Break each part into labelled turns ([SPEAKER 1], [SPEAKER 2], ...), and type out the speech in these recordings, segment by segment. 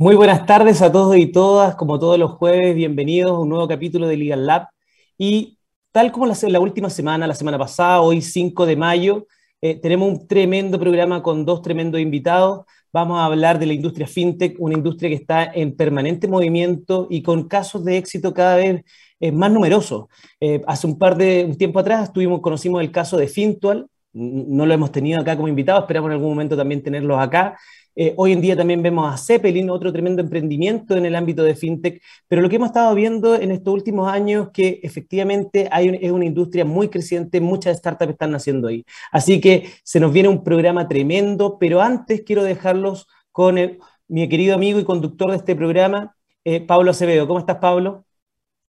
[SPEAKER 1] Muy buenas tardes a todos y todas, como todos los jueves, bienvenidos a un nuevo capítulo de Legal Lab. Y tal como la, la última semana, la semana pasada, hoy 5 de mayo, eh, tenemos un tremendo programa con dos tremendos invitados. Vamos a hablar de la industria fintech, una industria que está en permanente movimiento y con casos de éxito cada vez eh, más numerosos. Eh, hace un par de un tiempo atrás tuvimos, conocimos el caso de Fintual, no lo hemos tenido acá como invitado, esperamos en algún momento también tenerlos acá. Eh, hoy en día también vemos a Zeppelin, otro tremendo emprendimiento en el ámbito de fintech, pero lo que hemos estado viendo en estos últimos años que efectivamente hay es una industria muy creciente, muchas startups están naciendo ahí. Así que se nos viene un programa tremendo, pero antes quiero dejarlos con mi querido amigo y conductor de este programa, eh, Pablo Acevedo. ¿Cómo estás, Pablo?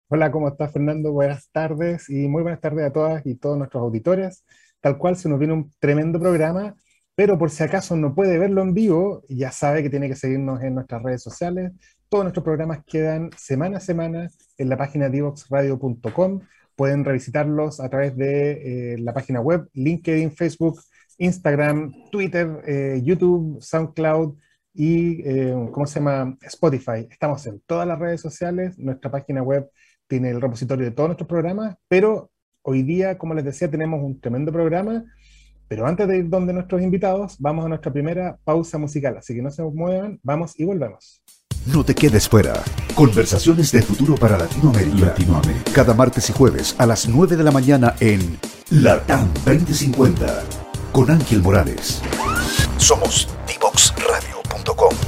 [SPEAKER 2] Hola, ¿cómo estás, Fernando? Buenas tardes y muy buenas tardes a todas y todos nuestros auditores. Tal cual se nos viene un tremendo programa pero por si acaso no puede verlo en vivo, ya sabe que tiene que seguirnos en nuestras redes sociales. Todos nuestros programas quedan semana a semana en la página divoxradio.com. Pueden revisitarlos a través de eh, la página web, LinkedIn, Facebook, Instagram, Twitter, eh, YouTube, SoundCloud y, eh, ¿cómo se llama? Spotify. Estamos en todas las redes sociales. Nuestra página web tiene el repositorio de todos nuestros programas, pero hoy día, como les decía, tenemos un tremendo programa pero antes de ir donde nuestros invitados, vamos a nuestra primera pausa musical, así que no se muevan, vamos y volvemos.
[SPEAKER 3] No te quedes fuera. Conversaciones de futuro para Latinoamérica. Latinoamérica. Cada martes y jueves a las 9 de la mañana en LATAM 2050 con Ángel Morales. Somos divoxradio.com.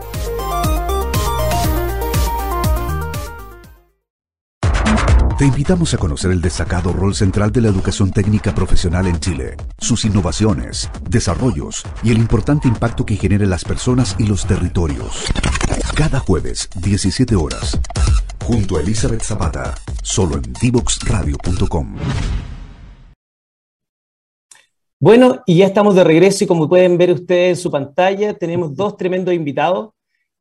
[SPEAKER 3] Te invitamos a conocer el destacado rol central de la educación técnica profesional en Chile, sus innovaciones, desarrollos y el importante impacto que genera en las personas y los territorios. Cada jueves, 17 horas, junto a Elizabeth Zapata, solo en divoxradio.com.
[SPEAKER 1] Bueno, y ya estamos de regreso y como pueden ver ustedes en su pantalla, tenemos dos tremendos invitados.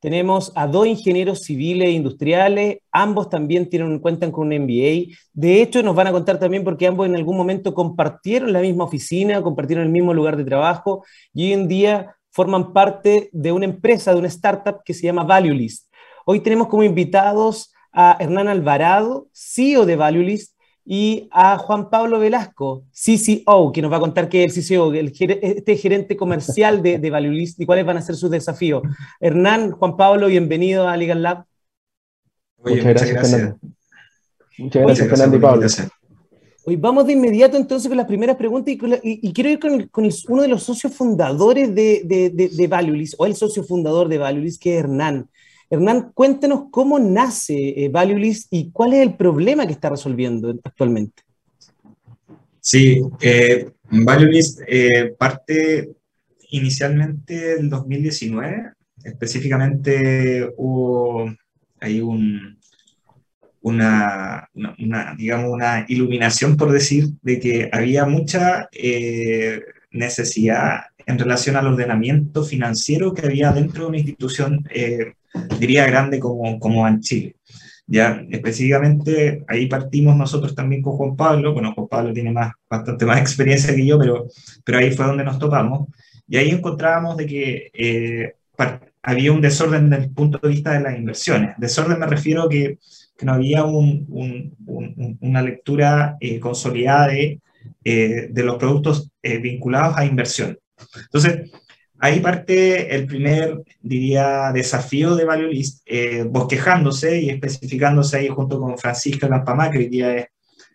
[SPEAKER 1] Tenemos a dos ingenieros civiles e industriales, ambos también tienen, cuentan con un MBA. De hecho, nos van a contar también porque ambos en algún momento compartieron la misma oficina, compartieron el mismo lugar de trabajo y hoy en día forman parte de una empresa, de una startup que se llama ValueList. Hoy tenemos como invitados a Hernán Alvarado, CEO de ValueList, y a Juan Pablo Velasco, CCO, que nos va a contar qué es el CCO, el, este gerente comercial de, de Valuelist y cuáles van a ser sus desafíos. Hernán, Juan Pablo, bienvenido a Legal Lab.
[SPEAKER 2] muchas, gracias, Fernando. Muchas gracias, Fernando y Pablo.
[SPEAKER 1] Hoy vamos de inmediato entonces con las primeras preguntas y, quiero ir con, uno de los socios fundadores de, de, de, o el socio fundador de Valuelist, que es Hernán. Hernán, cuéntenos cómo nace eh, y cuál es el problema que está resolviendo actualmente.
[SPEAKER 4] Sí, eh, eh parte inicialmente el 2019, específicamente hubo ahí un, una, digamos, una iluminación, por decir, de que había mucha eh, necesidad en relación al ordenamiento financiero que había dentro de una institución, eh, diría, grande como, como en Chile. Ya específicamente ahí partimos nosotros también con Juan Pablo, bueno, Juan Pablo tiene más, bastante más experiencia que yo, pero, pero ahí fue donde nos topamos, y ahí encontrábamos de que eh, había un desorden desde el punto de vista de las inversiones. Desorden me refiero que, que no había un, un, una lectura eh, consolidada de, eh, de, los productos vinculados a inversión. Entonces, ahí parte el primer, diría, desafío de Value List, bosquejándose y especificándose ahí junto con Francisco Lampamá, que hoy día es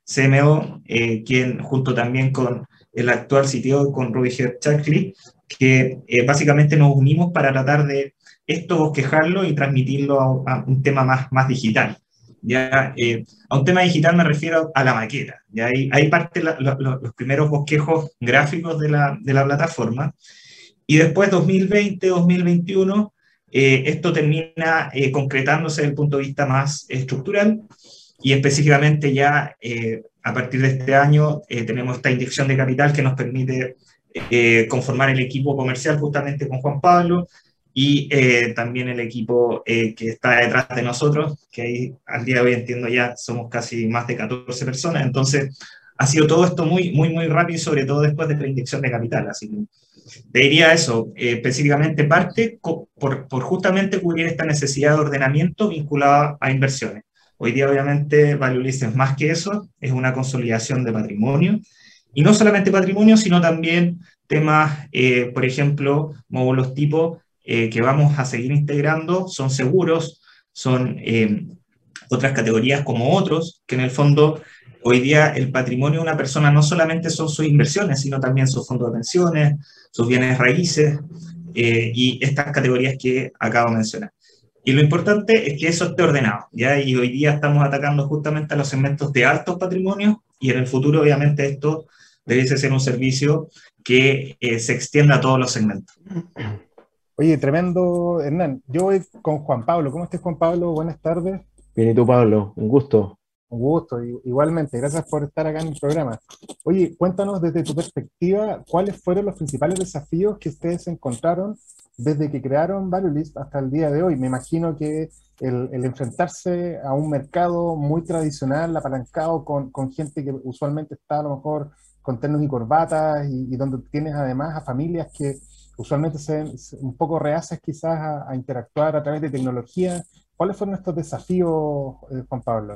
[SPEAKER 4] CMO, quien junto también con el actual sitio con Roger Chackley, que eh, básicamente nos unimos para tratar de esto bosquejarlo y transmitirlo a, un tema más, más digital. Ya, eh, a un tema digital me refiero a la maqueta. Ya ahí, ahí parte los primeros bosquejos gráficos de la, de la plataforma. Y después, 2020, 2021, eh, esto termina concretándose desde el punto de vista más estructural. Y específicamente ya a partir de este año tenemos esta inyección de capital que nos permite eh, conformar el equipo comercial justamente con Juan Pablo y eh, también el equipo eh, que está detrás de nosotros, que ahí al día de hoy entiendo ya somos casi más de 14 personas, entonces ha sido todo esto muy, muy, muy rápido, sobre todo después de la inyección de capital, así que te diría eso, específicamente parte por, por, justamente cubrir esta necesidad de ordenamiento vinculada a inversiones. Hoy día obviamente Value es más que eso, es una consolidación de patrimonio, y no solamente patrimonio, sino también temas, eh, por ejemplo, módulos tipo eh, que vamos a seguir integrando, son seguros, son eh, otras categorías como otros, que en el fondo hoy día el patrimonio de una persona no solamente son sus inversiones, sino también sus fondos de pensiones, sus bienes raíces y estas categorías que acabo de mencionar. Y lo importante es que eso esté ordenado, ¿ya? Y hoy día estamos atacando justamente a los segmentos de altos patrimonios y en el futuro, obviamente, esto debiese ser un servicio que eh, se extienda a todos los segmentos.
[SPEAKER 2] Oye, tremendo, Hernán. Yo voy con Juan Pablo. ¿Cómo estás, Juan Pablo? Buenas tardes.
[SPEAKER 5] Bien, ¿y tú, Pablo? Un gusto.
[SPEAKER 2] Un gusto, igualmente. Gracias por estar acá en el programa. Oye, cuéntanos desde tu perspectiva, ¿cuáles fueron los principales desafíos que ustedes encontraron desde que crearon ValueList hasta el día de hoy? Me imagino que el, enfrentarse a un mercado muy tradicional, apalancado con, con gente que usualmente está a lo mejor con ternos y corbatas y, donde tienes además a familias que usualmente se ven un poco reaces quizás a, interactuar a través de tecnología. ¿Cuáles fueron estos desafíos, eh, Juan Pablo?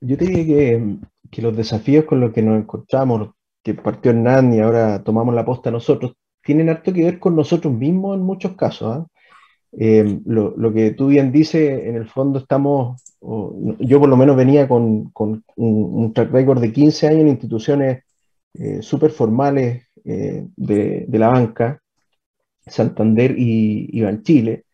[SPEAKER 5] Yo te diría que, que, los desafíos con los que nos encontramos, que partió Hernán y ahora tomamos la posta nosotros, tienen harto que ver con nosotros mismos en muchos casos. ¿ah? Eh, lo, lo, que tú bien dices, en el fondo estamos, yo por lo menos venía con, con un, track record de 15 años en instituciones eh, súper formales eh, de, de, la banca, Santander y, y Banchile.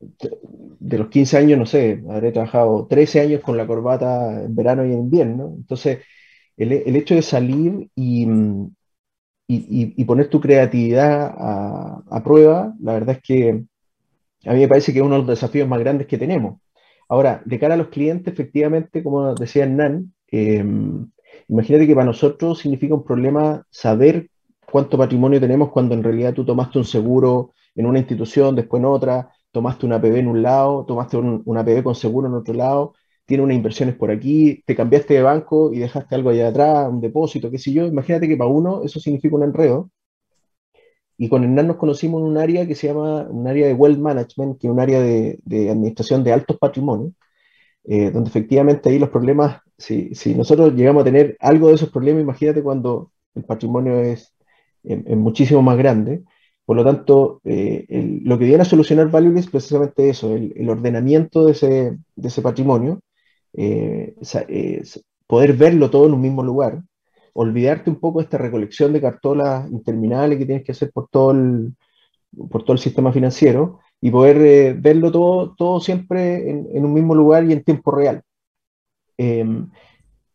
[SPEAKER 5] De los 15 años, no sé, habré trabajado 13 años con la corbata en verano y en invierno. Entonces, el, el hecho de salir y, y, poner tu creatividad a, prueba, la verdad es que a mí me parece que es uno de los desafíos más grandes que tenemos. Ahora, de cara a los clientes, efectivamente, como decía Hernán, eh, imagínate que para nosotros significa un problema saber cuánto patrimonio tenemos cuando en realidad tú tomaste un seguro en una institución, después en otra, tomaste una APB en un lado, tomaste un, una APB con seguro en otro lado, tiene unas inversiones por aquí, te cambiaste de banco y dejaste algo allá atrás, un depósito, qué sé yo. Imagínate que para uno eso significa un enredo. Y con Hernán nos conocimos en un área que se llama un área de wealth management, que es un área de, administración de altos patrimonios, eh, donde efectivamente ahí los problemas, si, si, nosotros llegamos a tener algo de esos problemas, imagínate cuando el patrimonio es, muchísimo más grande. Por lo tanto, eh, lo que viene a solucionar Value es precisamente eso, el, ordenamiento de ese, patrimonio eh, poder verlo todo en un mismo lugar, olvidarte un poco de esta recolección de cartolas interminables que tienes que hacer por todo el, sistema financiero y poder eh, verlo todo, todo siempre en, un mismo lugar y en tiempo real.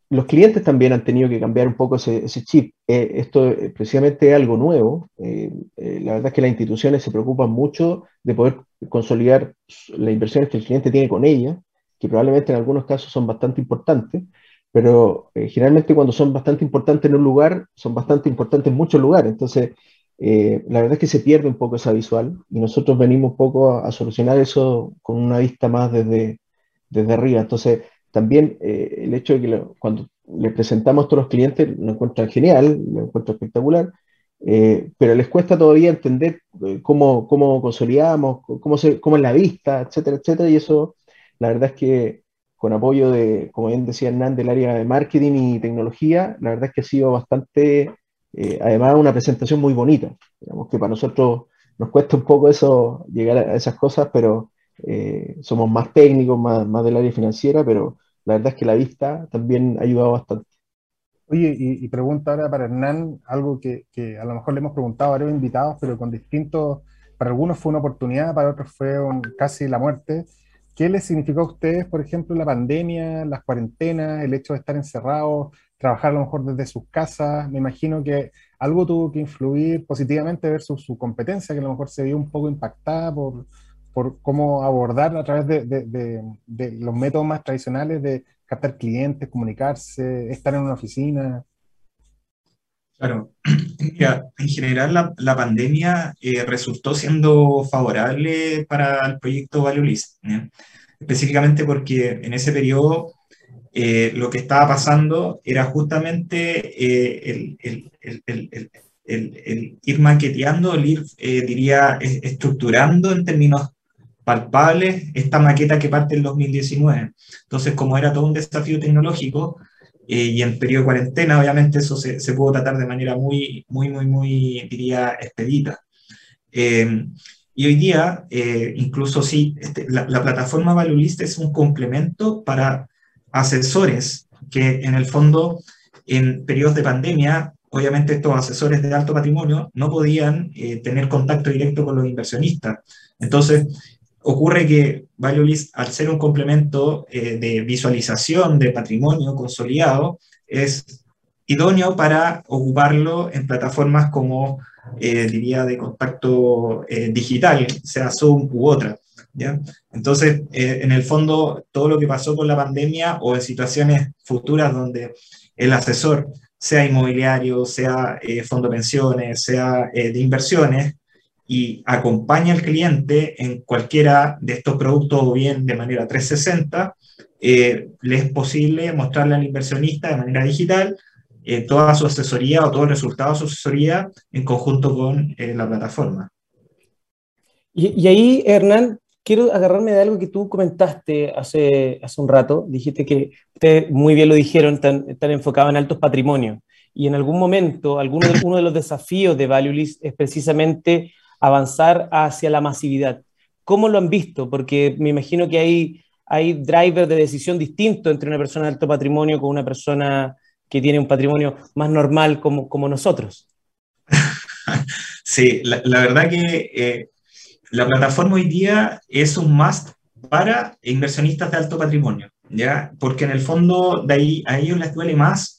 [SPEAKER 5] Los clientes también han tenido que cambiar un poco ese, chip. Eh, esto es precisamente algo nuevo. Eh, eh, la verdad es que las instituciones se preocupan mucho de poder consolidar las inversiones que el cliente tiene con ella, que probablemente en algunos casos son bastante importantes, pero generalmente cuando son bastante importantes en un lugar, son bastante importantes en muchos lugares. Entonces, la verdad es que se pierde un poco esa visual y nosotros venimos un poco a, solucionar eso con una vista más desde, desde arriba. Entonces, también eh, el hecho de que cuando le presentamos a todos los clientes lo encuentran genial, lo encuentran espectacular, eh, pero les cuesta todavía entender eh, cómo, cómo consolidamos, cómo, se, cómo es la vista, etcétera, etcétera, y eso la verdad es que con apoyo de, como bien decía Hernán, del área de marketing y tecnología, la verdad es que ha sido bastante, además una presentación muy bonita, digamos que para nosotros nos cuesta un poco eso, llegar a esas cosas, pero somos más técnicos, más, más del área financiera, pero la verdad es que la vista también ha ayudado bastante.
[SPEAKER 2] Oye, y, pregunta ahora para Hernán, algo que, a lo mejor le hemos preguntado a varios invitados, pero con distintos, para algunos fue una oportunidad, para otros fue casi la muerte. ¿Qué les significó a ustedes, por ejemplo, la pandemia, las cuarentenas, el hecho de estar encerrados, trabajar a lo mejor desde sus casas? Me imagino que algo tuvo que influir positivamente versus su competencia, que a lo mejor se vio un poco impactada por, por cómo abordar a través de, los métodos más tradicionales de captar clientes, comunicarse, estar en una oficina.
[SPEAKER 4] Claro, en general la, pandemia eh, resultó siendo favorable para el proyecto Value específicamente porque en ese periodo eh, lo que estaba pasando era justamente eh, el, ir maqueteando, el ir, diría, estructurando en términos palpable esta maqueta que parte en 2019. Entonces, como era todo un desafío tecnológico eh, y en periodo de cuarentena, obviamente eso se, se, pudo tratar de manera muy, muy, muy, muy, diría, expedita. Eh, y hoy día, eh, incluso sí, este, la, la, plataforma Valulist es un complemento para asesores que en el fondo, en periodos de pandemia, obviamente estos asesores de alto patrimonio no podían tener contacto directo con los inversionistas. Entonces, ocurre que ValueList, al ser un complemento eh, de visualización de patrimonio consolidado, es idóneo para ocuparlo en plataformas como, eh, diría, de contacto eh, digital, sea Zoom u otra. ¿ya? Entonces, en el fondo, todo lo que pasó con la pandemia o en situaciones futuras donde el asesor, sea inmobiliario, sea fondo de pensiones, sea de inversiones, y acompaña al cliente en cualquiera de estos productos o bien de manera 360, eh, le es posible mostrarle al inversionista de manera digital eh, toda su asesoría o todo el resultado de su asesoría en conjunto con eh, la plataforma.
[SPEAKER 1] Y, ahí, Hernán, quiero agarrarme de algo que tú comentaste hace, hace un rato. Dijiste que ustedes muy bien lo dijeron, están, están enfocados en altos patrimonios. Y en algún momento, alguno de, uno de los desafíos de ValueList es precisamente avanzar hacia la masividad. ¿Cómo lo han visto? Porque me imagino que hay, hay drivers de decisión distintos entre una persona de alto patrimonio con una persona que tiene un patrimonio más normal como, como nosotros.
[SPEAKER 4] Sí, la, verdad que eh, la plataforma hoy día es un must para inversionistas de alto patrimonio, ¿ya? Porque en el fondo de ahí a ellos les duele más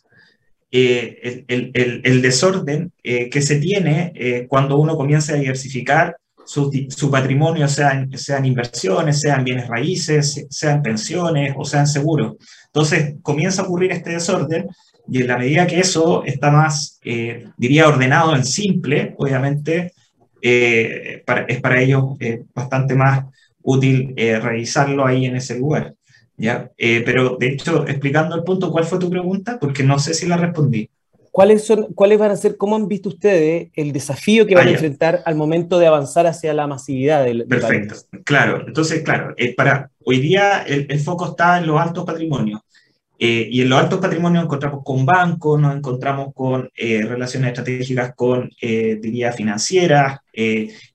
[SPEAKER 4] eh, el, desorden eh, que se tiene eh, cuando uno comienza a diversificar su, patrimonio, sean, inversiones, sean bienes raíces, sean pensiones o sean seguros. Entonces comienza a ocurrir este desorden y en la medida que eso está más, diría, ordenado en simple, obviamente es para ellos bastante más útil revisarlo ahí en ese lugar. ¿Ya? Eh, pero de hecho, explicando el punto, ¿cuál fue tu pregunta? Porque no sé si la respondí.
[SPEAKER 1] ¿Cuáles, son, ¿Cuáles van a ser, cómo han visto ustedes el desafío que van a ah, enfrentar al momento de avanzar hacia la masividad del,
[SPEAKER 4] Perfecto, claro. Entonces, claro, eh, para, hoy día el, foco está en los altos patrimonios. Eh, y en los altos patrimonios nos encontramos con bancos, nos encontramos con relaciones estratégicas con, diría, financieras,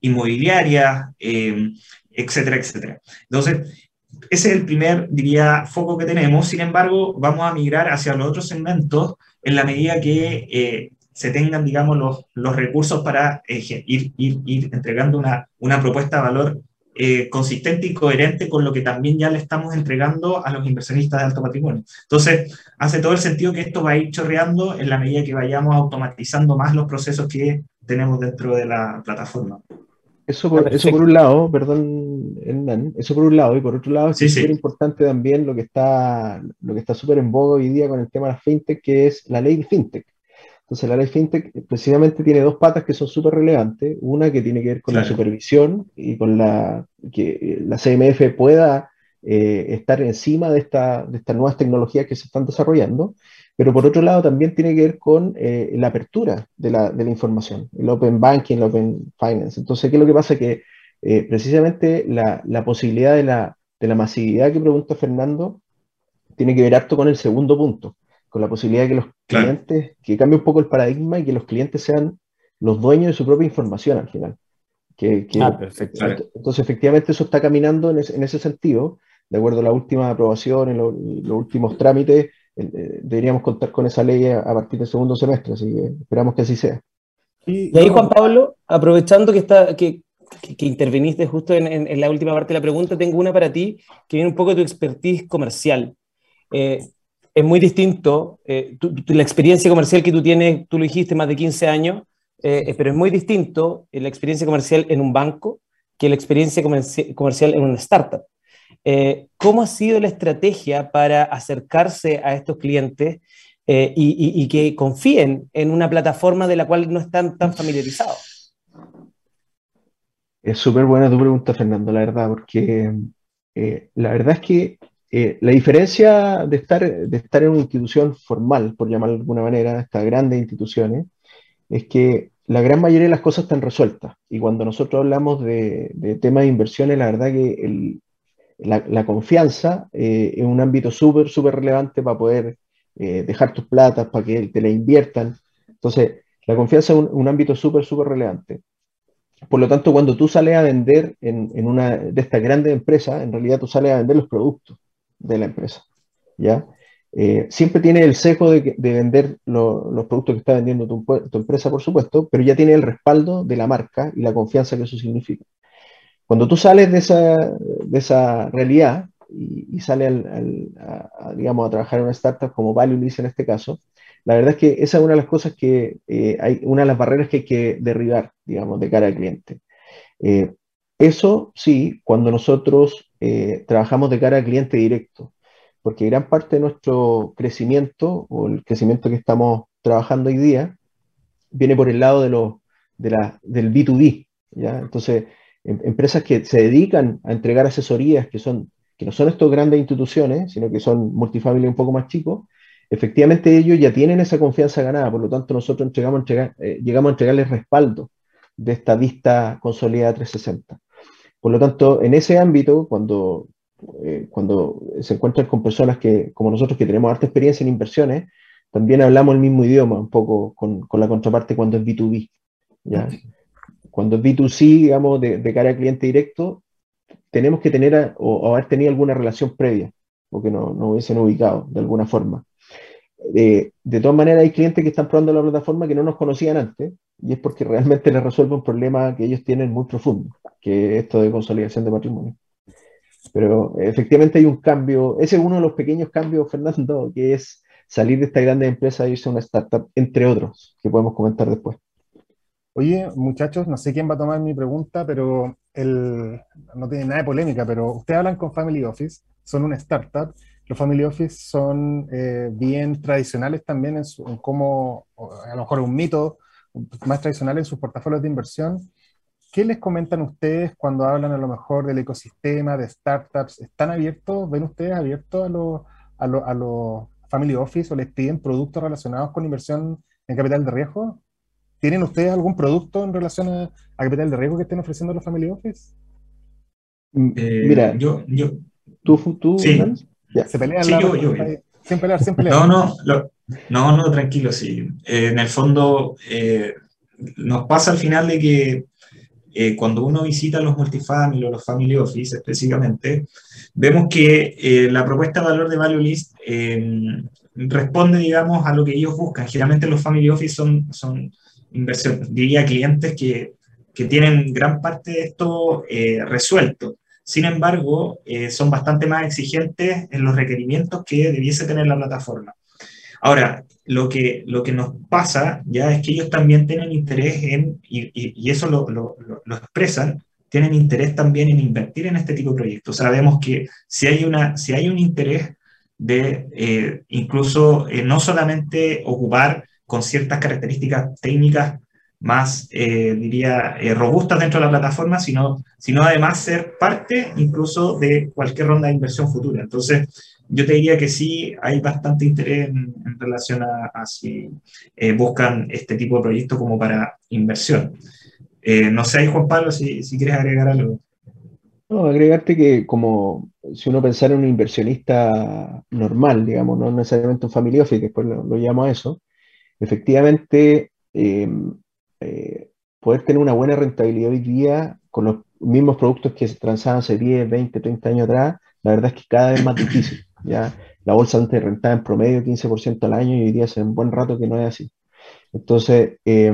[SPEAKER 4] inmobiliarias, etcétera, etcétera. Entonces, ese es el primer, diría, foco que tenemos. Sin embargo, vamos a migrar hacia los otros segmentos en la medida que eh, se tengan, digamos, los, los recursos para eh, ir, entregando una, una propuesta de valor eh, consistente y coherente con lo que también ya le estamos entregando a los inversionistas de alto patrimonio. Entonces, hace todo el sentido que esto va a ir chorreando en la medida que vayamos automatizando más los procesos que tenemos dentro de la plataforma.
[SPEAKER 5] Eso por, eso por un lado, perdón, Hernán, eso por un lado, y por otro lado es súper importante también lo que está lo que está súper en boga hoy día con el tema de la fintech, que es la ley de fintech. Entonces, la ley fintech precisamente tiene dos patas que son súper relevantes. Una que tiene que ver con la supervisión y con la que la CMF pueda eh, estar encima de, esta, de estas nuevas tecnologías que se están desarrollando. Pero por otro lado también tiene que ver con eh, la apertura de la, de la, información, el open banking, el open finance. Entonces, ¿qué es lo que pasa? Que eh, precisamente la, la, posibilidad de la, de la masividad que pregunta Fernando tiene que ver harto con el segundo punto, con la posibilidad de que los clientes, que cambie un poco el paradigma y que los clientes sean los dueños de su propia información al final. Que, ah, perfecto. Entonces, efectivamente, eso está caminando en, en, ese sentido, de acuerdo a la última aprobación, en los últimos trámites, deberíamos contar con esa ley a, partir del segundo semestre, así que esperamos que así sea.
[SPEAKER 1] Y, ahí, Juan Pablo, aprovechando que, está, que, que, interviniste justo en, en, la última parte de la pregunta, tengo una para ti que viene un poco de tu expertise comercial. Eh, es muy distinto. Eh, la experiencia comercial que tú tienes, tú lo dijiste, más de 15 años, eh, eh, pero es muy distinto la experiencia comercial en un banco que la experiencia comercial en una startup. ¿Cómo ha sido la estrategia para acercarse a estos clientes y, y, que confíen en una plataforma de la cual no están tan familiarizados?
[SPEAKER 5] Es súper buena tu pregunta, Fernando, la verdad, porque la verdad es que eh, la diferencia de estar, de estar en una institución formal, por llamarlo de alguna manera, estas grandes instituciones, es que la gran mayoría de las cosas están resueltas. Y cuando nosotros hablamos de, de temas de inversiones, la verdad que el, la, confianza eh, es un ámbito súper, súper relevante para poder eh, dejar tus platas, para que te la inviertan. Entonces, la confianza es un, ámbito súper, súper relevante. Por lo tanto, cuando tú sales a vender en, en, una de estas grandes empresas, en realidad tú sales a vender los productos de la empresa. ¿ya? Eh, siempre tiene el sesgo de, vender los productos que está vendiendo tu, empresa, por supuesto, pero ya tiene el respaldo de la marca y la confianza que eso significa. Cuando tú sales de esa, de esa realidad y, sales al, a, digamos, a trabajar en una startup como Valuelist en este caso, la verdad es que esa es una de las cosas que eh, hay, una de las barreras que hay que derribar, digamos, de cara al cliente. Eh, eso sí, cuando nosotros eh, trabajamos de cara al cliente directo, porque gran parte de nuestro crecimiento o el crecimiento que estamos trabajando hoy día viene por el lado de los, de la, del B2B. ¿ya? Entonces, em, empresas que se dedican a entregar asesorías que, son, que no son estas grandes instituciones, sino que son multifamilias un poco más chicos, efectivamente ellos ya tienen esa confianza ganada, por lo tanto nosotros eh, llegamos a entregarles respaldo de esta vista consolidada 360. Por lo tanto, en ese ámbito, cuando, eh, cuando se encuentran con personas que, como nosotros, que tenemos harta experiencia en inversiones, también hablamos el mismo idioma, un poco con, con la contraparte cuando es B2B. ¿ya? Cuando es B2C, digamos, de, cara al cliente directo, tenemos que tener o, haber tenido alguna relación previa, porque no, no hubiesen ubicado de alguna forma. Eh, de todas maneras, hay clientes que están probando la plataforma que no nos conocían antes, y es porque realmente les resuelve un problema que ellos tienen muy profundo, que es esto de consolidación de patrimonio. Pero efectivamente hay un cambio, ese es uno de los pequeños cambios, Fernando, que es salir de esta grande empresa e irse a una startup, entre otros, que podemos comentar después.
[SPEAKER 2] Oye, muchachos, no sé quién va a tomar mi pregunta, pero el, no tiene nada de polémica, pero ustedes hablan con Family Office, son una startup, los family office son eh, bien tradicionales también en, su, cómo, a lo mejor un mito más tradicional en sus portafolios de inversión. ¿Qué les comentan ustedes cuando hablan a lo mejor del ecosistema, de startups? ¿Están abiertos, ven ustedes abiertos a los a lo, family office o les piden productos relacionados con inversión en capital de riesgo? ¿Tienen ustedes algún producto en relación a, capital de riesgo que estén ofreciendo los family office?
[SPEAKER 5] Eh, Mira, yo, yo, tú, tú
[SPEAKER 4] sí. Se pelean sí, yo, yo, sin pelear, sin pelear. No, no, no, no, tranquilo, sí. Eh, en el fondo, eh, nos pasa al final de que eh, cuando uno visita los multifamily o los family office específicamente, vemos que la propuesta de valor de Value List responde, digamos, a lo que ellos buscan. Generalmente los family office son, son diría clientes que que tienen gran parte de esto eh, resuelto. Sin embargo, eh, son bastante más exigentes en los requerimientos que debiese tener la plataforma. Ahora, lo que, lo que nos pasa ya es que ellos también tienen interés en, y, y, eso lo, lo, lo, expresan, tienen interés también en invertir en este tipo de proyectos. Sabemos que si hay, una, si hay un interés de eh, incluso no solamente ocupar con ciertas características técnicas más, eh, diría, robustas dentro de la plataforma, sino, sino además ser parte incluso de cualquier ronda de inversión futura. Entonces, yo te diría que sí hay bastante interés en, relación a, si buscan este tipo de proyectos como para inversión. no sé, Juan Pablo, si, si quieres agregar algo.
[SPEAKER 5] No, agregarte que como si uno pensara en un inversionista normal, digamos, no necesariamente un family office, después lo, llamo a eso, efectivamente eh, eh, poder tener una buena rentabilidad hoy día con los mismos productos que se transaban hace 10, 20, 30 años atrás, la verdad es que cada vez más difícil. ¿ya? La bolsa antes rentaba en promedio 15% al año y hoy día hace un buen rato que no es así. Entonces, eh,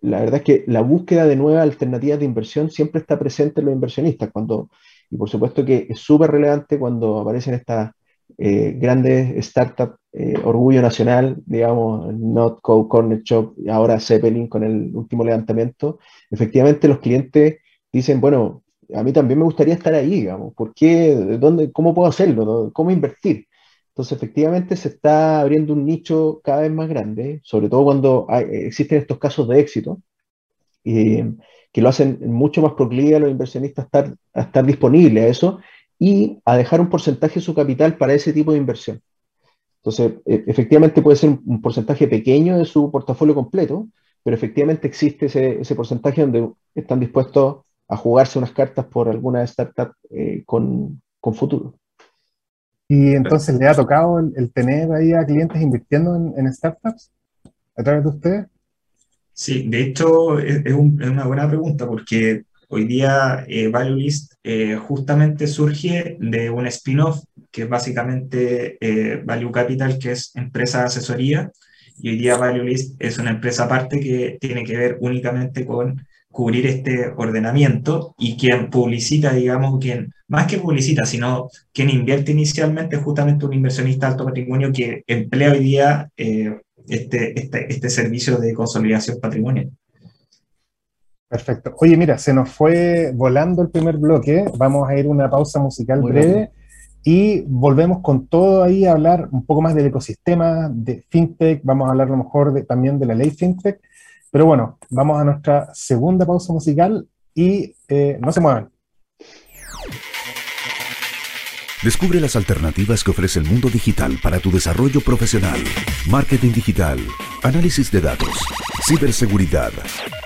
[SPEAKER 5] la verdad es que la búsqueda de nuevas alternativas de inversión siempre está presente en los inversionistas, cuando, y por supuesto que es súper relevante cuando aparecen estas eh, grandes startups, eh, orgullo nacional, digamos, Notco, Corner Shop, ahora Zeppelin con el último levantamiento, efectivamente los clientes dicen, bueno, a mí también me gustaría estar ahí, digamos, ¿por qué? ¿Dónde, ¿Cómo puedo hacerlo? ¿Cómo invertir? Entonces, efectivamente, se está abriendo un nicho cada vez más grande, sobre todo cuando existen estos casos de éxito, que lo hacen mucho más proclive a los inversionistas a estar, a estar disponibles a eso y a dejar un porcentaje de su capital para ese tipo de inversión. Entonces, e, efectivamente puede ser un porcentaje pequeño de su portafolio completo, pero efectivamente existe ese, ese porcentaje donde están dispuestos a jugarse unas cartas por alguna startup eh, con, con futuro.
[SPEAKER 2] Y entonces le ha tocado el, tener ahí a clientes invirtiendo en, startups a través de ustedes.
[SPEAKER 4] Sí, de hecho es, una buena pregunta porque hoy día eh, ValueList eh, justamente surge de un spin-off que es básicamente eh, Value Capital, que es empresa de asesoría, y hoy día ValueList es una empresa aparte que tiene que ver únicamente con cubrir este ordenamiento y quien publicita, digamos, quien más que publicita, sino quien invierte inicialmente justamente un inversionista alto patrimonio que emplea hoy día eh, este, este, este servicio de consolidación patrimonial.
[SPEAKER 2] Perfecto. Oye, mira, se nos fue volando el primer bloque. Vamos a ir a una pausa musical breve y volvemos con todo ahí a hablar un poco más del ecosistema de FinTech. Vamos a hablar a lo mejor de, también de la ley FinTech pero bueno, vamos a nuestra segunda pausa musical y eh, no se muevan.
[SPEAKER 3] Descubre las alternativas que ofrece el mundo digital para tu desarrollo profesional. Marketing digital, análisis de datos, ciberseguridad,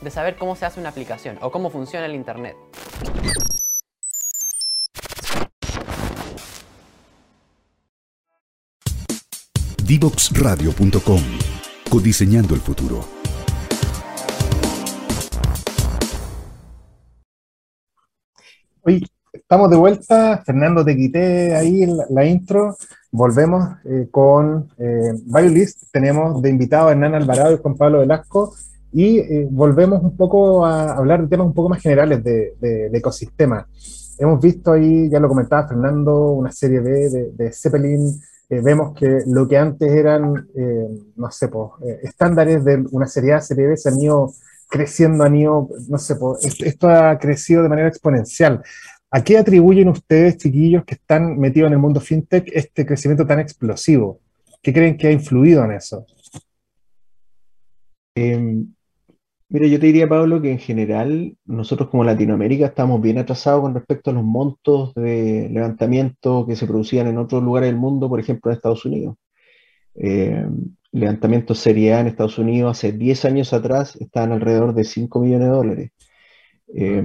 [SPEAKER 6] de saber cómo se hace una aplicación o cómo funciona el Internet.
[SPEAKER 3] Divoxradio.com Codiseñando el futuro.
[SPEAKER 2] Hoy estamos de vuelta. Fernando, te quité ahí la, intro. Volvemos eh, con eh, List. Tenemos de invitado a Hernán Alvarado y Juan Pablo Velasco y eh, volvemos un poco a hablar de temas un poco más generales de, ecosistema. Hemos visto ahí, ya lo comentaba Fernando, una serie de, de Zeppelin. Eh, vemos que lo que antes eran, eh, no sé, estándares de una serie A, serie B, se han ido creciendo, han ido, no sé, esto ha crecido de manera exponencial. ¿A qué atribuyen ustedes, chiquillos, que están metidos en el mundo fintech, este crecimiento tan explosivo? ¿Qué creen que ha influido en eso?
[SPEAKER 5] Eh, mira, yo te diría, Pablo, que en general nosotros como Latinoamérica estamos bien atrasados con respecto a los montos de levantamiento que se producían en otros lugares del mundo, por ejemplo en Estados Unidos. Eh, levantamientos Serie A en Estados Unidos hace 10 años atrás estaban alrededor de 5 millones de dólares. Eh,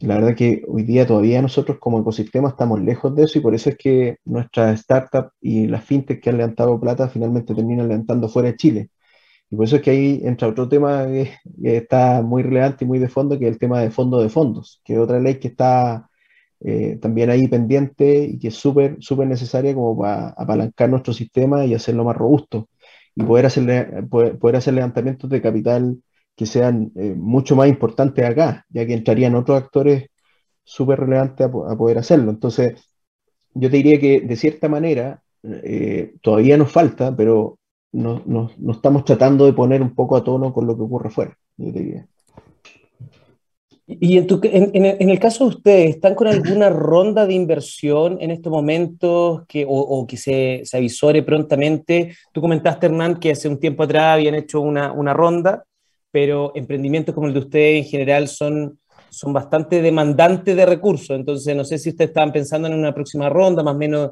[SPEAKER 5] la verdad que hoy día todavía nosotros como ecosistema estamos lejos de eso y por eso es que nuestras startups y las fintech que han levantado plata finalmente terminan levantando fuera de Chile. Y por eso es que ahí entra otro tema que, está muy relevante y muy de fondo, que es el tema de fondo de fondos, que es otra ley que está eh, también ahí pendiente y que es súper, súper necesaria como para apalancar nuestro sistema y hacerlo más robusto y poder hacer, poder, hacer levantamientos de capital que sean eh, mucho más importantes acá, ya que entrarían otros actores súper relevantes a, poder hacerlo. Entonces, yo te diría que de cierta manera eh, todavía nos falta, pero nos no, no estamos tratando de poner un poco a tono con lo que ocurre yo diría.
[SPEAKER 1] Y en, tu, en, en, el caso de ustedes, ¿están con alguna ronda de inversión en estos momentos que, o, o que se, se, avisore prontamente? Tú comentaste, Hernán, que hace un tiempo atrás habían hecho una, una ronda pero emprendimientos como el de ustedes en general son, son bastante demandantes de recursos, entonces no sé si ustedes estaban pensando en una próxima ronda, más o menos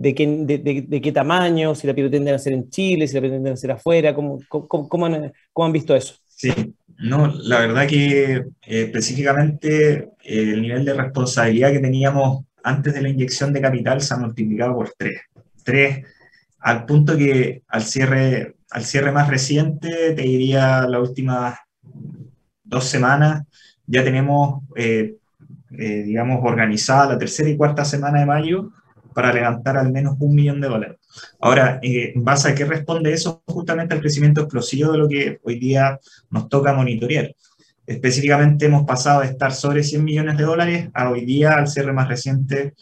[SPEAKER 1] de qué, de, qué tamaño, si la pretenden hacer en Chile, si la pretenden hacer afuera, ¿cómo, cómo, cómo, han, visto eso?
[SPEAKER 4] Sí, no, la verdad que eh, específicamente el nivel de responsabilidad que teníamos antes de la inyección de capital se ha multiplicado por tres. Tres, al punto que al cierre al cierre más reciente, te diría las últimas dos semanas, ya tenemos, eh, eh, digamos, organizada la tercera y cuarta semana de mayo para levantar al menos un millón de dólares. Ahora, eh, ¿en base a qué responde eso? Justamente al crecimiento explosivo de lo que hoy día nos toca monitorear. Específicamente hemos pasado de estar sobre 100 millones de dólares a hoy día, al cierre más reciente,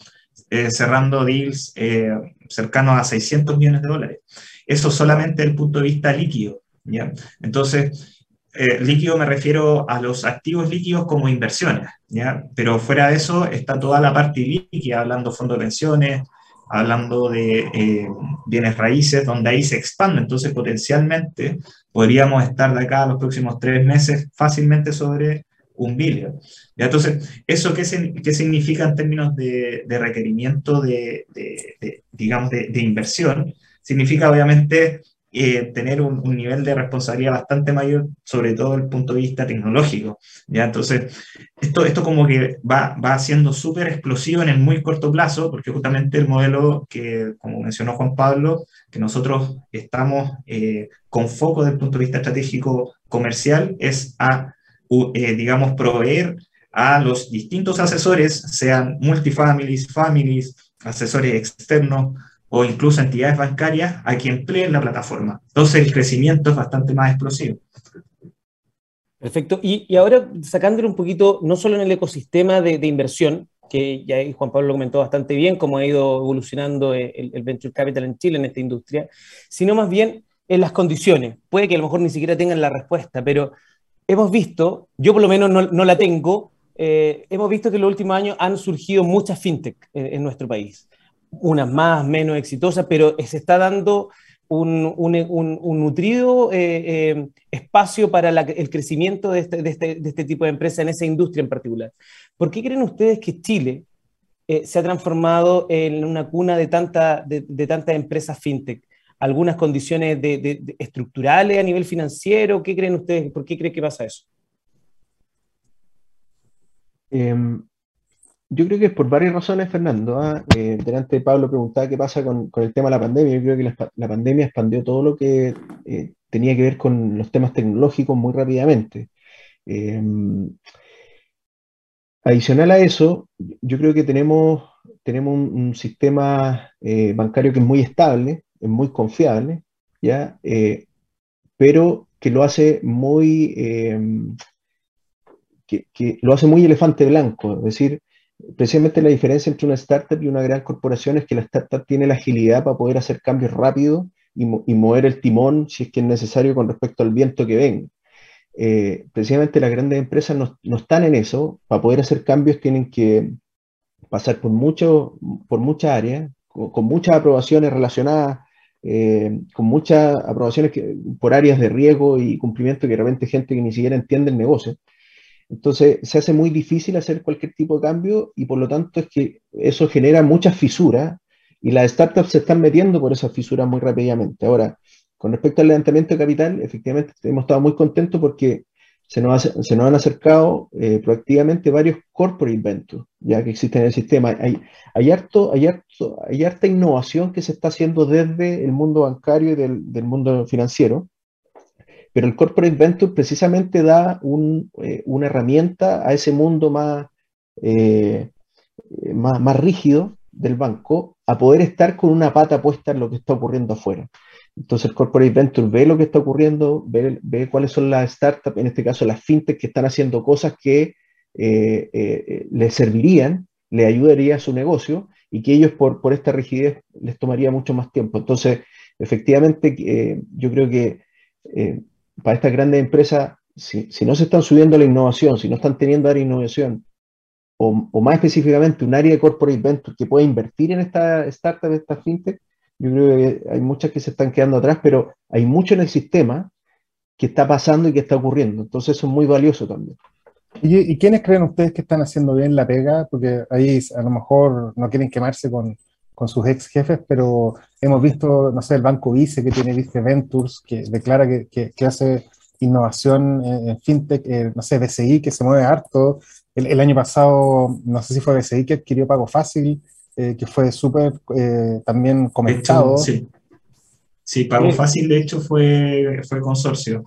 [SPEAKER 4] eh, cerrando deals eh, cercanos a 600 millones de dólares. Eso solamente desde el punto de vista líquido. ¿ya? Entonces, eh, líquido me refiero a los activos líquidos como inversiones, ¿ya? pero fuera de eso está toda la parte líquida, hablando fondos de pensiones, hablando de eh, bienes raíces, donde ahí se expande. Entonces, potencialmente podríamos estar de acá a los próximos tres meses fácilmente sobre un billón. Entonces, ¿eso qué, qué, significa en términos de, de requerimiento de, de, de de, inversión? significa obviamente eh, tener un, nivel de responsabilidad bastante mayor, sobre todo desde el punto de vista tecnológico. ¿ya? Entonces, esto, esto como que va, va siendo súper explosivo en el muy corto plazo, porque justamente el modelo que, como mencionó Juan Pablo, que nosotros estamos eh, con foco desde el punto de vista estratégico comercial, es a, eh, digamos, proveer a los distintos asesores, sean multifamilies, families, asesores externos, o incluso entidades bancarias a que empleen la plataforma. Entonces el crecimiento es bastante más explosivo.
[SPEAKER 1] Perfecto. Y, ahora sacándole un poquito, no solo en el ecosistema de, inversión, que ya Juan Pablo lo comentó bastante bien, cómo ha ido evolucionando el, el, venture capital en Chile, en esta industria, sino más bien en las condiciones. Puede que a lo mejor ni siquiera tengan la respuesta, pero hemos visto, yo por lo menos no, la tengo, eh, hemos visto que en los últimos años han surgido muchas fintech en, en nuestro país unas más, menos exitosas, pero se está dando un, un, un, nutrido eh, eh, espacio para el crecimiento de este, de, este, de este, tipo de empresas en esa industria en particular. ¿Por qué creen ustedes que Chile eh, se ha transformado en una cuna de, tanta, de, de tantas empresas fintech? ¿Algunas condiciones de, estructurales a nivel financiero? ¿Qué creen ustedes? ¿Por qué creen que pasa eso?
[SPEAKER 5] Yo creo que es por varias razones, Fernando. ¿eh? Eh, Pablo preguntaba qué pasa con, el tema de la pandemia. Yo creo que la, pandemia expandió todo lo que eh, tenía que ver con los temas tecnológicos muy rápidamente. Eh, adicional a eso, yo creo que tenemos, tenemos un, sistema eh, bancario que es muy estable, es muy confiable, ¿ya? Eh, pero que lo hace muy... Que, que, lo hace muy elefante blanco, es decir, precisamente la diferencia entre una startup y una gran corporación es que la startup tiene la agilidad para poder hacer cambios rápidos y, mover el timón si es que es necesario con respecto al viento que venga. Eh, precisamente las grandes empresas no, están en eso, para poder hacer cambios tienen que, pasar por, mucho, por muchas áreas, con, muchas aprobaciones relacionadas, eh, con muchas aprobaciones que, por áreas de riesgo y cumplimiento que de repente gente que ni siquiera entiende el negocio. Entonces se hace muy difícil hacer cualquier tipo de cambio y por lo tanto es que eso genera muchas fisuras y las startups se están metiendo por esas fisuras muy rápidamente. Ahora, con respecto al levantamiento de capital, efectivamente hemos estado muy contentos porque se nos, han acercado eh, proactivamente varios corporate ventures, ya que existen en el sistema. Hay, hay, harto, hay, harto, hay harta innovación que se está haciendo desde el mundo bancario y del mundo financiero, pero el corporate venture precisamente da eh, una herramienta a ese mundo más, eh, más, más rígido del banco a poder estar con una pata puesta en lo que está ocurriendo afuera. Entonces el Corporate Venture ve lo que está ocurriendo, ve, cuáles son las startups, en este caso las fintech que están haciendo cosas que eh, eh, les servirían, le ayudaría a su negocio y que ellos por, por esta rigidez les tomaría mucho más tiempo. Entonces, efectivamente, eh, yo creo que para estas grandes empresas, si, no se están subiendo la innovación, si no están teniendo área de innovación, o, o, más específicamente un área de corporate venture que pueda invertir en esta startup, esta fintech, yo creo que hay muchas que se están quedando atrás, pero hay mucho en el sistema que está pasando y que está ocurriendo. Entonces eso es muy valioso también.
[SPEAKER 2] ¿Y, quiénes creen ustedes que están haciendo bien la pega? Porque ahí a lo mejor no quieren quemarse con, con sus ex jefes, pero hemos visto, no sé, el Banco Vice que tiene Vice Ventures, que declara que, que, hace innovación en, fintech, eh, no sé, BCI que se mueve harto. El, el, año pasado, no sé si fue BCI que adquirió Pago Fácil. Eh, que fue súper eh, también comentado.
[SPEAKER 4] sí. sí, Pago Fácil de hecho fue, fue consorcio,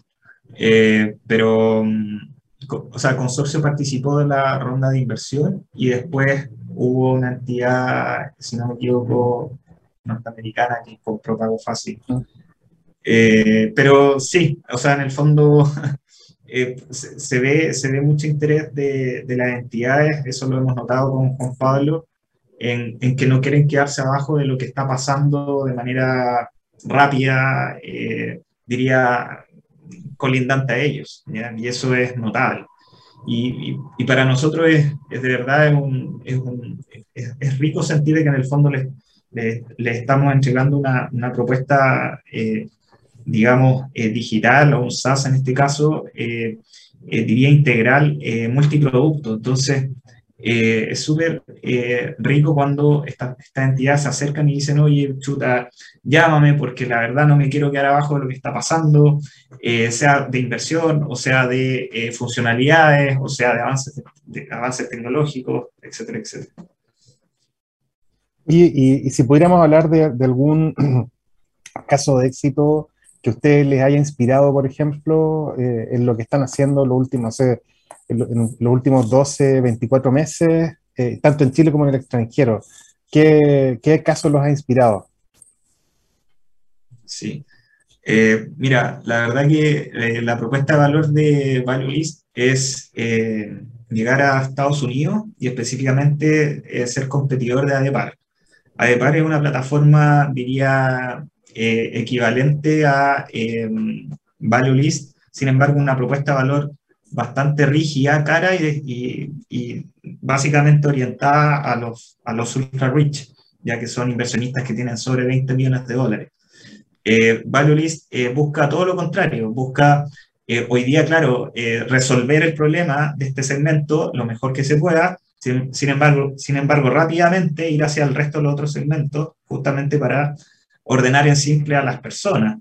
[SPEAKER 4] pero, mm, o sea, consorcio participó de la ronda de inversión y después hubo una entidad, si no me equivoco, norteamericana que compró Pago Fácil. Ah. pero sí, o sea, en el fondo se, ve, se ve mucho interés de, de, las entidades, eso lo hemos notado con Juan Pablo, en, que no quieren quedarse abajo de lo que está pasando de manera rápida, eh, diría, colindante a ellos, y eso es notable. Y, para nosotros es, es, de verdad es, es, es, rico sentir que en el fondo le le estamos entregando una, una propuesta, eh, digamos, eh, digital o un SaaS en este caso, diría integral, multiproducto. Entonces, eh, es súper eh, rico cuando estas esta entidades se acercan y dicen, oye, chuta, llámame porque la verdad no me quiero quedar abajo de lo que está pasando, eh, sea de inversión, o sea de funcionalidades, o sea de avances, avances tecnológicos, etcétera, etcétera.
[SPEAKER 2] Y, y, si pudiéramos hablar de, de algún caso de éxito que a ustedes les haya inspirado, por ejemplo, en lo que están haciendo los últimos, en, los últimos 12, 24 meses, eh, tanto en Chile como en el extranjero? ¿Qué, qué casos los ha inspirado?
[SPEAKER 4] Sí. Eh, mira, la verdad que eh, la propuesta de valor de ValueList es llegar a Estados Unidos y específicamente ser competidor de ADEPAR. ADEPAR es una plataforma, diría, equivalente a ValueList, sin embargo, una propuesta de valor bastante rígida, cara y, y, básicamente orientada a los, a los ultra rich, ya que son inversionistas que tienen sobre 20 millones de dólares. Eh, eh, busca todo lo contrario, busca eh, hoy día, claro, eh, resolver el problema de este segmento lo mejor que se pueda, sin, sin, embargo, sin embargo, rápidamente ir hacia el resto de los otros segmentos, justamente para ordenar en simple a las personas.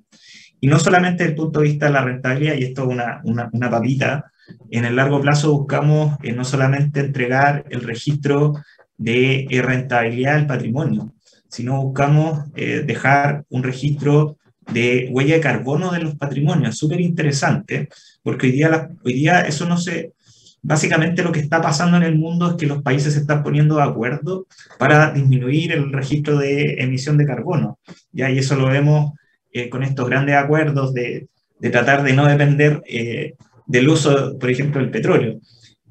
[SPEAKER 4] Y no solamente desde el punto de vista de la rentabilidad, y esto es una, una, una papita, en el largo plazo buscamos eh, no solamente entregar el registro de eh, rentabilidad del patrimonio, sino buscamos eh, dejar un registro de huella de carbono de los patrimonios, súper interesante, porque hoy día, hoy día eso no se... Básicamente lo que está pasando en el mundo es que los países se están poniendo de acuerdo para disminuir el registro de emisión de carbono. ¿ya? Y eso lo vemos con estos grandes acuerdos de, de tratar de no depender del uso, por ejemplo, del petróleo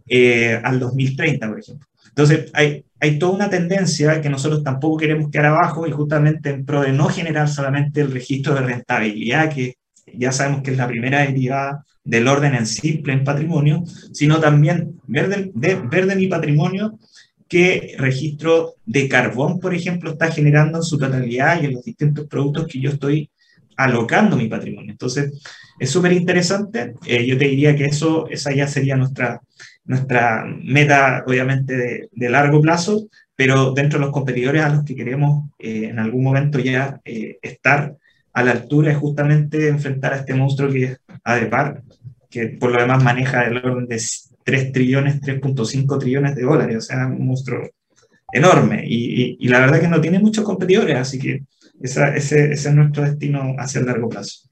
[SPEAKER 4] eh, al 2030, por ejemplo. Entonces, hay, toda una tendencia que nosotros tampoco queremos quedar abajo y justamente en pro de no generar solamente el registro de rentabilidad, que ya sabemos que es la primera derivada del orden en simple en patrimonio, sino también ver de, ver de mi patrimonio qué registro de carbón, por ejemplo, está generando en su totalidad y en los distintos productos que yo estoy alocando mi patrimonio. Entonces, es súper interesante. Eh, yo te diría que eso, esa ya sería nuestra, nuestra meta, obviamente, de, de largo plazo, pero dentro de los competidores a los que queremos eh, en algún momento ya eh, estar a la altura es justamente enfrentar a este monstruo que es ADEPAR, que por lo demás maneja el orden de 3 trillones, 3.5 trillones de dólares, o sea, un monstruo enorme. Y, y, la verdad que no tiene muchos competidores, así que esa, ese, ese, es nuestro destino hacia el largo plazo.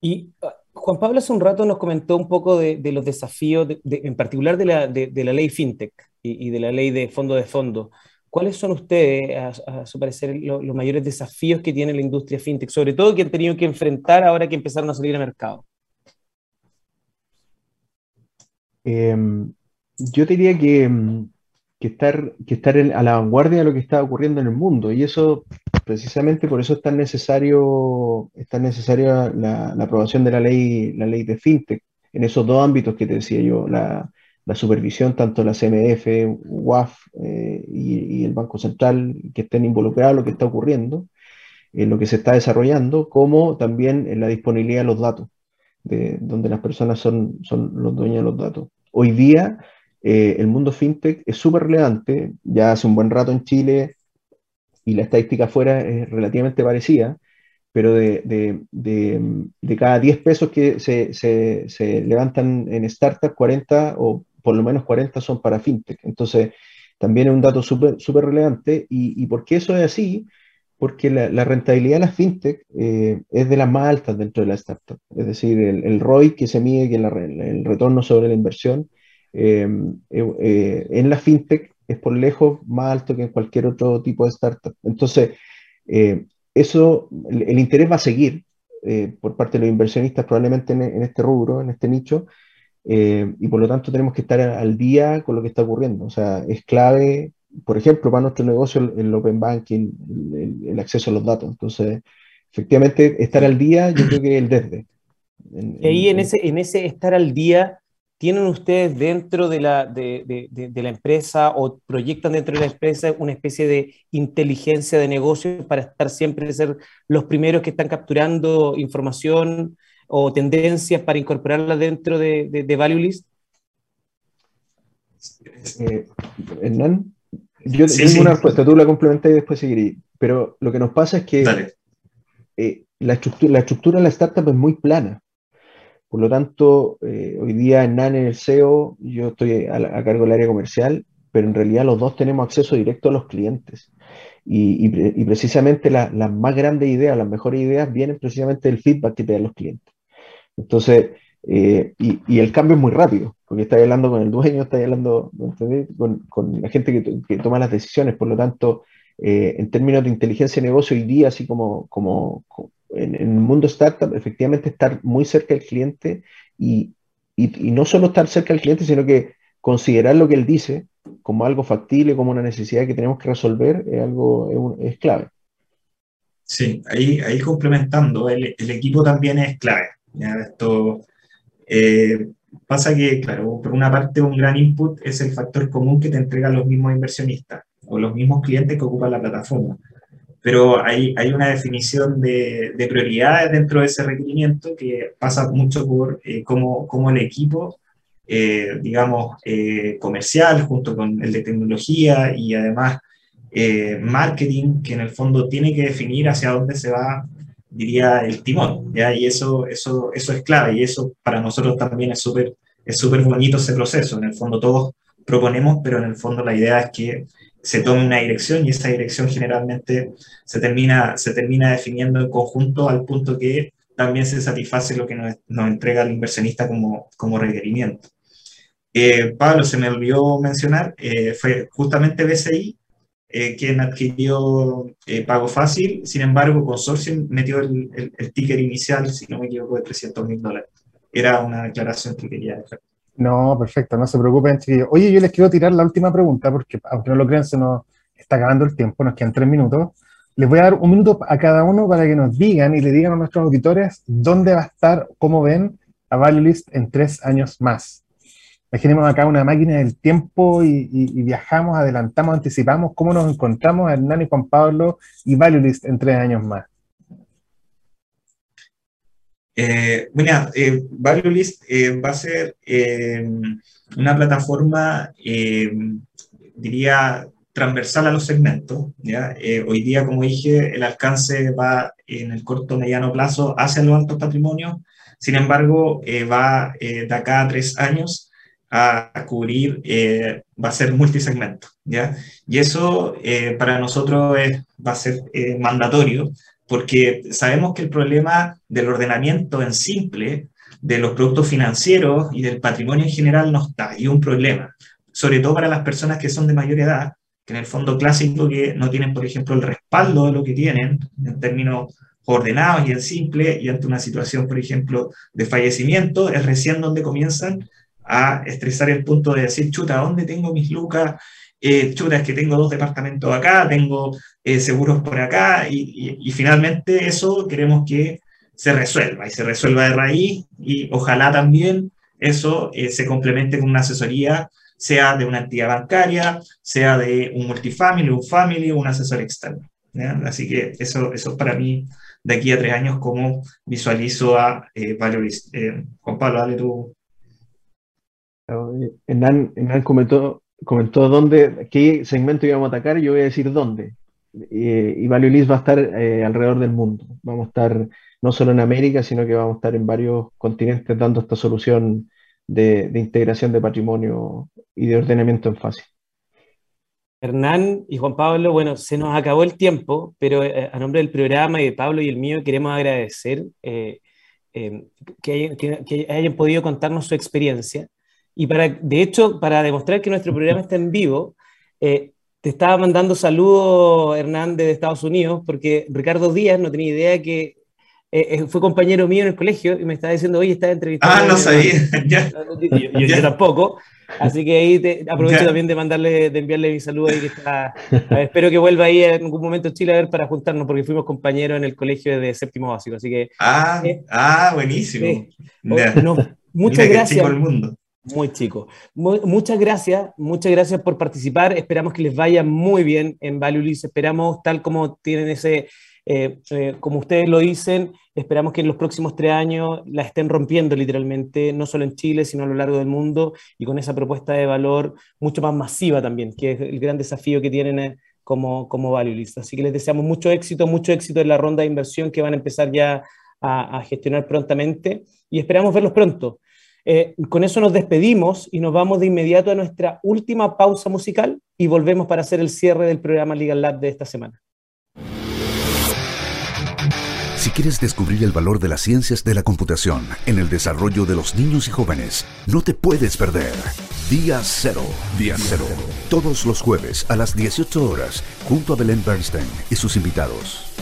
[SPEAKER 1] Y ah, Juan Pablo hace un rato nos comentó un poco de, de los desafíos, de, en particular de la, de, la, ley FinTech y, y, de la ley de fondo de fondo. ¿Cuáles son ustedes, a, a su parecer, lo, los mayores desafíos que tiene la industria FinTech, sobre todo que han tenido que enfrentar ahora que empezaron a salir al mercado?
[SPEAKER 5] Eh, yo diría que, que estar, que estar en, a la vanguardia de lo que está ocurriendo en el mundo y eso precisamente por eso es tan necesario, es tan necesaria la, aprobación de la ley, la ley de FinTech en esos dos ámbitos que te decía yo, la, la supervisión, tanto la CMF, UAF eh, y, y, el Banco Central, que estén involucrados en lo que está ocurriendo, en lo que se está desarrollando, como también en la disponibilidad de los datos de donde las personas son, son los dueños de los datos. Hoy día eh, el mundo fintech es súper relevante, ya hace un buen rato en Chile y la estadística afuera es relativamente parecida, pero de, de, de, de cada 10 pesos que se, se, se, levantan en startups, 40 o por lo menos 40 son para fintech. Entonces, también es un dato súper super relevante. ¿Y, ¿Y por qué eso es así? porque la, la, rentabilidad de las fintech eh, es de las más altas dentro de la startup. Es decir, el, el ROI que se mide, que la, el retorno sobre la inversión, eh, eh, en la fintech es por lejos más alto que en cualquier otro tipo de startup. Entonces, eh, eso, el, el, interés va a seguir eh, por parte de los inversionistas probablemente en, en este rubro, en este nicho, y por lo tanto tenemos que estar al día con lo que está ocurriendo. O sea, es clave por ejemplo, para nuestro negocio el, el open banking, el, el, acceso a los datos. Entonces, efectivamente, estar al día, yo creo que el desde.
[SPEAKER 1] En, y ahí en, ese, en ese estar al día, ¿tienen ustedes dentro de la, de, de, de, la empresa o proyectan dentro de la empresa una especie de inteligencia de negocio para estar siempre, ser los primeros que están capturando información o tendencias para incorporarla dentro de, de Value List?
[SPEAKER 5] Eh, Hernán. Yo sí, tengo sí. una respuesta, tú la complementas y después seguiré. Pero lo que nos pasa es que eh, la, estructura, la estructura de la startup es muy plana. Por lo tanto, eh, hoy día en NAN, en el SEO, yo estoy a, cargo del área comercial, pero en realidad los dos tenemos acceso directo a los clientes. Y, precisamente las la más grandes ideas, las mejores ideas vienen precisamente del feedback que te dan los clientes. Entonces, eh, y, y, el cambio es muy rápido, porque estás hablando con el dueño, estás hablando con, con, la gente que, que, toma las decisiones, por lo tanto, eh, en términos de inteligencia de negocio hoy día, así como, como, en, en, el mundo startup, efectivamente estar muy cerca del cliente y, y, y, no solo estar cerca del cliente, sino que considerar lo que él dice como algo factible, como una necesidad que tenemos que resolver, es algo es, es clave.
[SPEAKER 4] Sí, ahí, ahí complementando, el, el equipo también es clave. Ya esto eh, pasa que, claro, por una parte un gran input es el factor común que te entregan los mismos inversionistas o los mismos clientes que ocupan la plataforma. Pero hay, hay una definición de, de prioridades dentro de ese requerimiento que pasa mucho por eh, cómo, cómo, el equipo, eh, digamos, eh, comercial, junto con el de tecnología y además eh, marketing, que en el fondo tiene que definir hacia dónde se va diría, el timón, ¿ya? Y eso, eso, eso es clave y eso para nosotros también es súper es súper bonito ese proceso. En el fondo todos proponemos, pero en el fondo la idea es que se tome una dirección y esa dirección generalmente se termina, se termina definiendo en conjunto al punto que también se satisface lo que nos, nos entrega el inversionista como, como requerimiento. Eh, Pablo, se me olvidó mencionar, eh, fue justamente BCI eh, quien adquirió eh, Pago Fácil, sin embargo, Consortium metió el, el, el, ticket inicial, si no me equivoco, de 300 mil dólares. Era una declaración que quería dejar.
[SPEAKER 2] No, perfecto, no se preocupen, chiquillos. Oye, yo les quiero tirar la última pregunta, porque aunque no lo crean, se nos está acabando el tiempo, nos quedan tres minutos. Les voy a dar un minuto a cada uno para que nos digan y le digan a nuestros auditores dónde va a estar, cómo ven a ValueList en tres años más. Imaginemos acá una máquina del tiempo y, viajamos, adelantamos, anticipamos cómo nos encontramos Hernán y Juan Pablo y Valuelist en tres años más.
[SPEAKER 4] Eh, bueno, eh, Valuelist eh, va a ser eh, una plataforma, diría, transversal a los segmentos. hoy día, como dije, el alcance va en el corto mediano plazo hacia los altos patrimonios, sin embargo, va de acá tres años a, cubrir, eh, va a ser multisegmento, ¿ya? Y eso eh, para nosotros es, va a ser eh, mandatorio, porque sabemos que el problema del ordenamiento en simple, de los productos financieros y del patrimonio en general no está, y un problema, sobre todo para las personas que son de mayor edad, que en el fondo clásico que no tienen, por ejemplo, el respaldo de lo que tienen en términos ordenados y en simple, y ante una situación, por ejemplo, de fallecimiento, es recién donde comienzan a estresar el punto de decir, chuta, ¿dónde tengo mis lucas? Eh, chuta, es que tengo dos departamentos acá, tengo eh, seguros por acá, y, finalmente eso queremos que se resuelva, y se resuelva de raíz, y ojalá también eso eh, se complemente con una asesoría, sea de una entidad bancaria, sea de un multifamily, un family, un asesor externo. Así que eso, eso para mí, de aquí a tres años, como visualizo a eh, Juan Pablo, dale tú
[SPEAKER 5] Hernán, comentó, comentó dónde, qué segmento íbamos a atacar yo voy a decir dónde. y Value va a estar eh, alrededor del mundo. Vamos a estar no solo en América, sino que vamos a estar en varios continentes dando esta solución de, integración de patrimonio y de ordenamiento en fase.
[SPEAKER 1] Hernán y Juan Pablo, bueno, se nos acabó el tiempo, pero eh, a nombre del programa y de Pablo y el mío queremos agradecer eh, que, hayan podido contarnos su experiencia. Y para, de hecho, para demostrar que nuestro programa está en vivo, eh, te estaba mandando saludos, Hernán, de Estados Unidos, porque Ricardo Díaz no tenía idea que eh, eh, fue compañero mío en el colegio y me estaba diciendo, oye, estás entrevistando.
[SPEAKER 4] Ah, no sabía.
[SPEAKER 1] yo, tampoco. Así que ahí te, aprovecho también de mandarle, de enviarle mi saludo ahí que está. espero que vuelva ahí en algún momento a Chile a ver para juntarnos, porque fuimos compañeros en el colegio de séptimo básico. Así que.
[SPEAKER 4] Ah, ah buenísimo.
[SPEAKER 1] muchas gracias. El mundo. Muy chico. muchas gracias, muchas gracias por participar. Esperamos que les vaya muy bien en Valulis. Esperamos, tal como tienen ese, eh, eh, como ustedes lo dicen, esperamos que en los próximos tres años la estén rompiendo literalmente, no solo en Chile, sino a lo largo del mundo, y con esa propuesta de valor mucho más masiva también, que es el gran desafío que tienen eh, como, como Valulis. Así que les deseamos mucho éxito, mucho éxito en la ronda de inversión que van a empezar ya a, a gestionar prontamente, y esperamos verlos pronto. Eh, con eso nos despedimos y nos vamos de inmediato a nuestra última pausa musical y volvemos para hacer el cierre del programa Legal Lab de esta semana.
[SPEAKER 3] Si quieres descubrir el valor de las ciencias de la computación en el desarrollo de los niños y jóvenes, no te puedes perder. Día Cero. Día Cero. Todos los jueves a las 18 horas, junto a Belén Bernstein y sus invitados.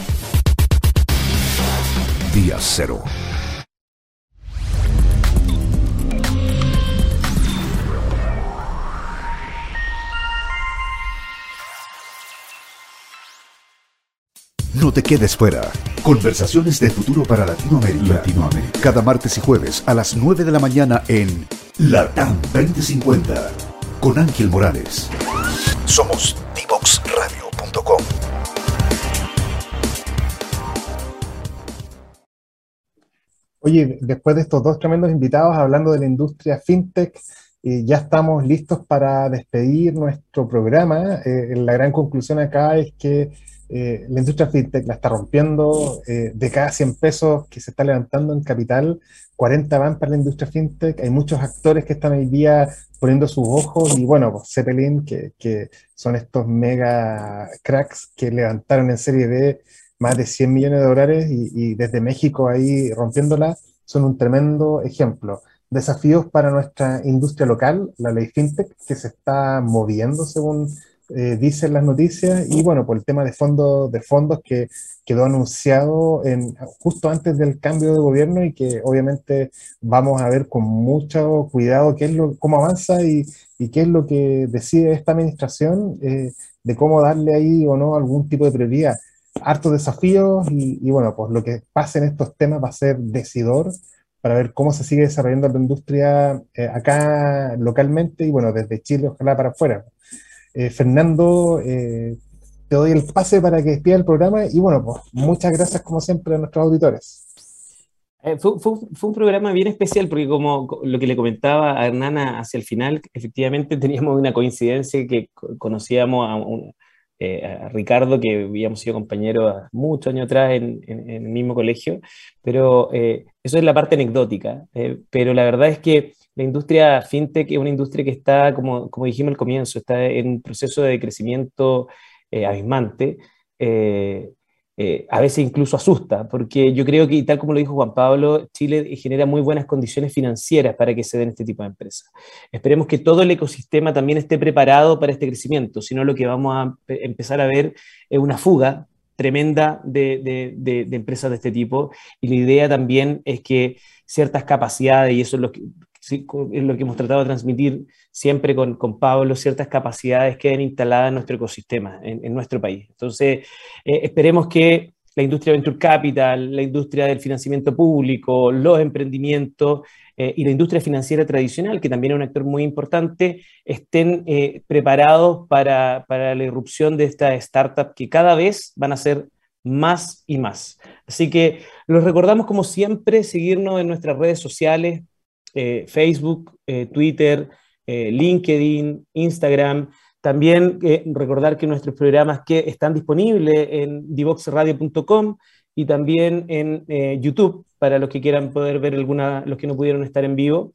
[SPEAKER 3] Día Cero No te quedes fuera. Conversaciones de futuro para Latinoamérica. Latinoamérica. Cada martes y jueves a las 9 de la mañana en Latam 2050 con Ángel Morales. Somos divoxradio.com.
[SPEAKER 2] Oye, después de estos dos tremendos invitados hablando de la industria fintech, eh, ya estamos listos para despedir nuestro programa. Eh, la gran conclusión acá es que eh, la industria fintech la está rompiendo, eh, de cada 100 pesos que se está levantando en capital, 40 van para la industria fintech, hay muchos actores que están hoy día poniendo sus ojos y bueno, pues Zeppelin, que, que son estos mega cracks que levantaron en serie de más de 100 millones de dólares y, y desde México ahí rompiéndola, son un tremendo ejemplo. Desafíos para nuestra industria local, la ley fintech, que se está moviendo según eh, dicen las noticias, y bueno, por el tema de fondos, de fondos que quedó anunciado justo antes del cambio de gobierno y que obviamente vamos a ver con mucho cuidado qué es lo, cómo avanza y, qué es lo que decide esta administración eh, de cómo darle ahí o no algún tipo de prioridad. Hartos desafíos y, y, bueno, pues lo que pase en estos temas va a ser decidor para ver cómo se sigue desarrollando la industria eh, acá localmente y bueno, desde Chile, ojalá para afuera. Eh, Fernando, eh, te doy el pase para que despida el programa y bueno, pues muchas gracias como siempre a nuestros auditores.
[SPEAKER 1] Fue, un programa bien especial porque como lo que le comentaba a Hernana hacia el final, efectivamente teníamos una coincidencia que conocíamos a un, eh, Ricardo, que habíamos sido compañeros muchos años atrás en, el mismo colegio, pero eh, eso es la parte anecdótica. Eh, pero la verdad es que la industria fintech es una industria que está, como, como dijimos al comienzo, está en un proceso de crecimiento abismante. Eh, a veces incluso asusta, porque yo creo que, tal como lo dijo Juan Pablo, Chile genera muy buenas condiciones financieras para que se den este tipo de empresas. Esperemos que todo el ecosistema también esté preparado para este crecimiento, si no lo que vamos a empezar a ver es una fuga tremenda de, de, empresas de este tipo y la idea también es que ciertas capacidades, y eso es lo que, es lo que hemos tratado de transmitir siempre con, con Pablo, ciertas capacidades queden instaladas en nuestro ecosistema, en, nuestro país. Entonces, eh, esperemos que la industria Venture Capital, la industria del financiamiento público, los emprendimientos eh, y la industria financiera tradicional, que también es un actor muy importante, estén eh, preparados para, para, la irrupción de estas startups que cada vez van a ser más y más. Así que los recordamos como siempre, seguirnos en nuestras redes sociales, eh, Facebook, eh, Twitter, eh, LinkedIn, Instagram. También recordar que nuestros programas que están disponibles en divoxradio.com y también en YouTube para los que quieran poder ver alguna, los que no pudieron estar en vivo.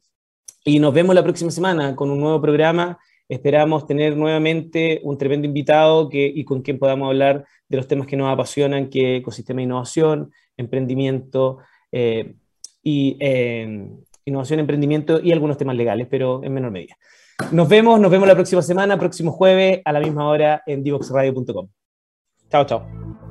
[SPEAKER 1] Y nos vemos la próxima semana con un nuevo programa. Esperamos tener nuevamente un tremendo invitado que, y con quien podamos hablar de los temas que nos apasionan, que ecosistema de innovación, emprendimiento y innovación, emprendimiento y algunos temas legales, pero en menor medida. Nos vemos, nos vemos la próxima semana, próximo jueves a la misma hora en divoxradio.com. Chao, chao.